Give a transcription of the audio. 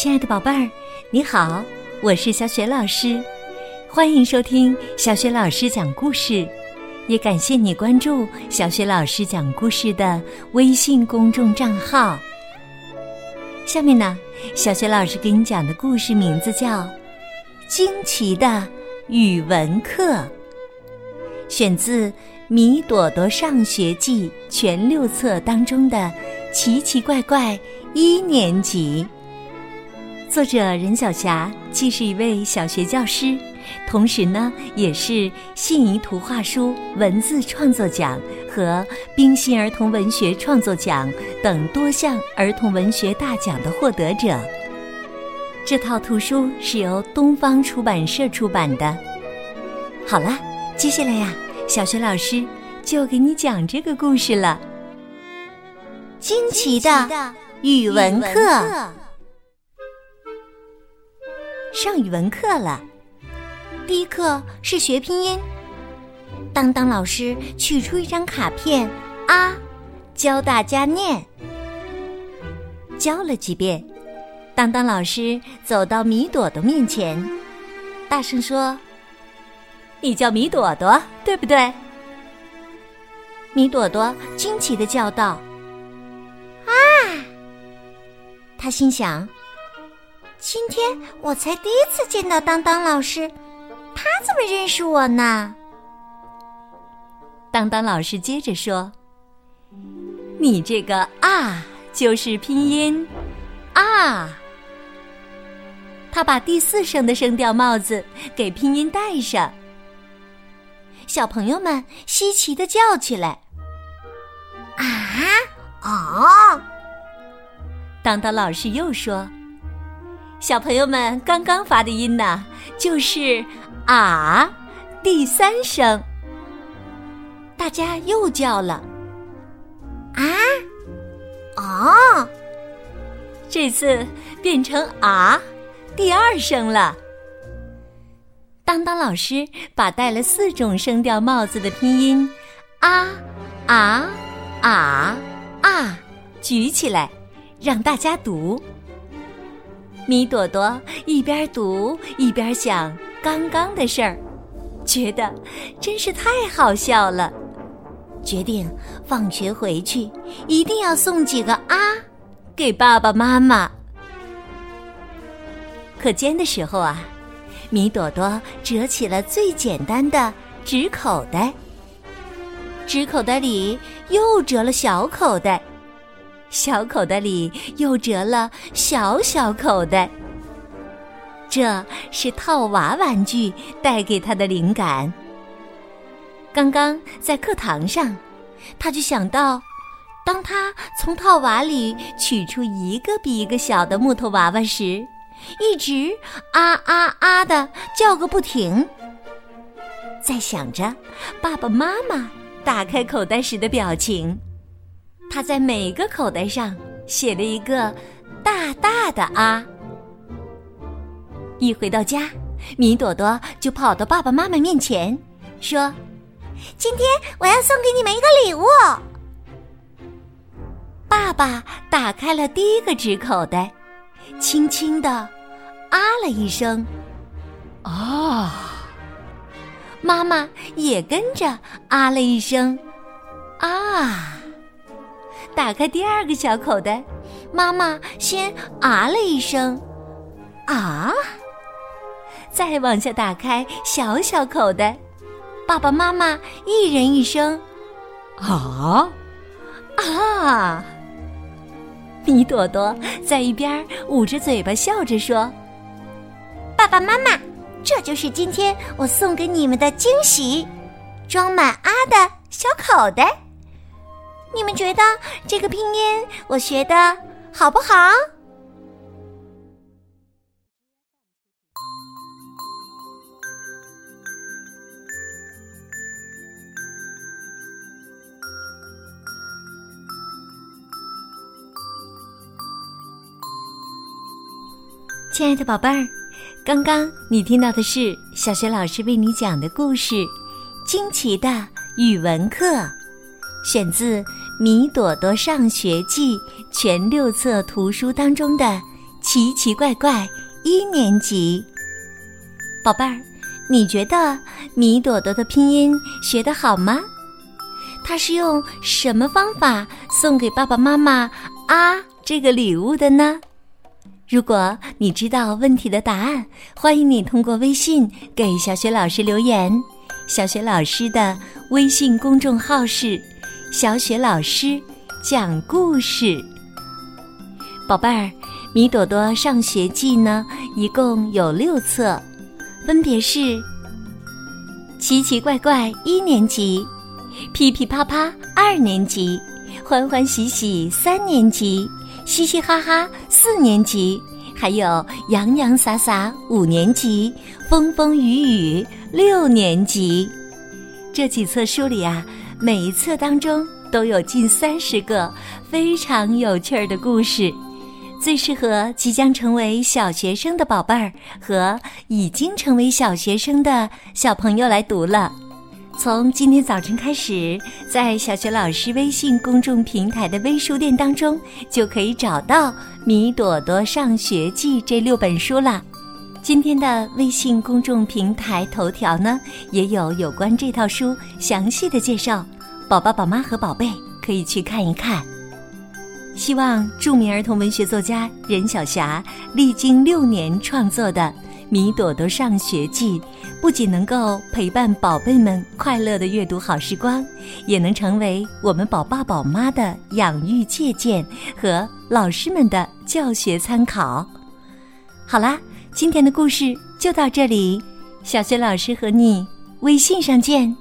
亲爱的宝贝儿，你好，我是小雪老师，欢迎收听小雪老师讲故事，也感谢你关注小雪老师讲故事的微信公众账号。下面呢，小雪老师给你讲的故事名字叫《惊奇的语文课》，选自《米朵朵上学记》全六册当中的《奇奇怪怪一年级》。作者任晓霞既是一位小学教师，同时呢，也是信宜图画书文字创作奖和冰心儿童文学创作奖等多项儿童文学大奖的获得者。这套图书是由东方出版社出版的。好了，接下来呀，小学老师就给你讲这个故事了。惊奇的语文课。上语文课了，第一课是学拼音。当当老师取出一张卡片，啊，教大家念。教了几遍，当当老师走到米朵朵面前，大声说：“你叫米朵朵，对不对？”米朵朵惊奇的叫道：“啊！”他心想。今天我才第一次见到当当老师，他怎么认识我呢？当当老师接着说：“你这个啊，就是拼音啊。”他把第四声的声调帽子给拼音戴上，小朋友们稀奇的叫起来：“啊哦！”当当老师又说。小朋友们刚刚发的音呢，就是啊，第三声。大家又叫了啊，哦，这次变成啊，第二声了。当当老师把戴了四种声调帽子的拼音啊啊啊啊举起来，让大家读。米朵朵一边读一边想刚刚的事儿，觉得真是太好笑了，决定放学回去一定要送几个啊给爸爸妈妈。课间的时候啊，米朵朵折起了最简单的纸口袋，纸口袋里又折了小口袋。小口袋里又折了小小口袋，这是套娃玩具带给他的灵感。刚刚在课堂上，他就想到，当他从套娃里取出一个比一个小的木头娃娃时，一直啊啊啊的叫个不停。在想着爸爸妈妈打开口袋时的表情。他在每个口袋上写了一个大大的“啊”。一回到家，米朵朵就跑到爸爸妈妈面前，说：“今天我要送给你们一个礼物。”爸爸打开了第一个纸口袋，轻轻的“啊”了一声，“哦。”妈妈也跟着“啊”了一声，“啊。”打开第二个小口袋，妈妈先啊了一声，啊，再往下打开小小口袋，爸爸妈妈一人一声，啊啊！米朵朵在一边捂着嘴巴笑着说：“爸爸妈妈，这就是今天我送给你们的惊喜，装满啊的小口袋。”你们觉得这个拼音我学的好不好？亲爱的宝贝儿，刚刚你听到的是小学老师为你讲的故事《惊奇的语文课》，选自。《米朵朵上学记》全六册图书当中的《奇奇怪怪一年级。宝贝儿，你觉得米朵朵的拼音学得好吗？他是用什么方法送给爸爸妈妈啊这个礼物的呢？如果你知道问题的答案，欢迎你通过微信给小雪老师留言。小雪老师的微信公众号是“小雪老师讲故事”。宝贝儿，《米朵朵上学记》呢，一共有六册，分别是《奇奇怪怪一年级》、《噼噼啪啪二年级》、《欢欢喜喜三年级》。嘻嘻哈哈，四年级；还有洋洋洒洒，五年级；风风雨雨，六年级。这几册书里啊，每一册当中都有近三十个非常有趣儿的故事，最适合即将成为小学生的宝贝儿和已经成为小学生的小朋友来读了。从今天早晨开始，在小学老师微信公众平台的微书店当中，就可以找到《米朵朵上学记》这六本书了。今天的微信公众平台头条呢，也有有关这套书详细的介绍，宝宝、宝妈和宝贝可以去看一看。希望著名儿童文学作家任晓霞历经六年创作的。《米朵朵上学记》不仅能够陪伴宝贝们快乐的阅读好时光，也能成为我们宝爸宝妈的养育借鉴和老师们的教学参考。好啦，今天的故事就到这里，小学老师和你微信上见。